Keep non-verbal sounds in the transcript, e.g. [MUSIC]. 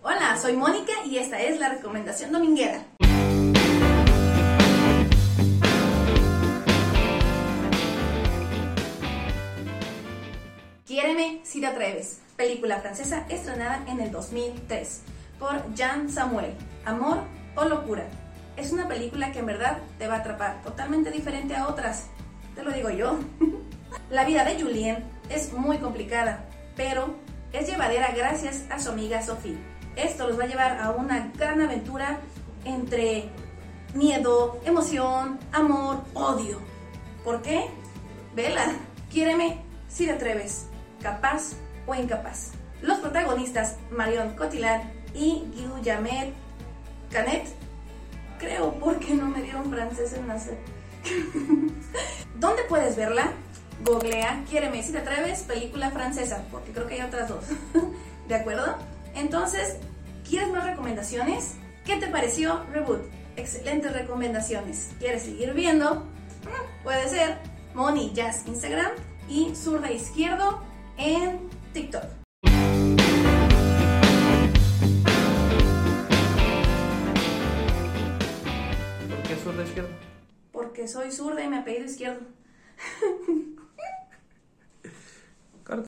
Hola, soy Mónica y esta es la recomendación dominguera. Quiéreme si te atreves, película francesa estrenada en el 2003 por Jean Samuel. Amor o locura. Es una película que en verdad te va a atrapar, totalmente diferente a otras. Te lo digo yo. [LAUGHS] La vida de Julien es muy complicada, pero es llevadera gracias a su amiga Sophie. Esto los va a llevar a una gran aventura entre miedo, emoción, amor, odio. ¿Por qué? Vela, quiéreme si te atreves, capaz o incapaz. Los protagonistas Marion Cotillard y Jamet Canet, creo porque no me dieron francés en nacer. [LAUGHS] ¿Dónde puedes verla? Googlea, quiéreme si te atreves, película francesa, porque creo que hay otras dos. [LAUGHS] ¿De acuerdo? Entonces, ¿quieres más recomendaciones? ¿Qué te pareció Reboot? Excelentes recomendaciones. ¿Quieres seguir viendo? Mm, puede ser Moni Jazz Instagram y Zurda Izquierdo en TikTok. ¿Por qué zurda izquierda? Porque soy zurda y me apellido izquierdo. [LAUGHS]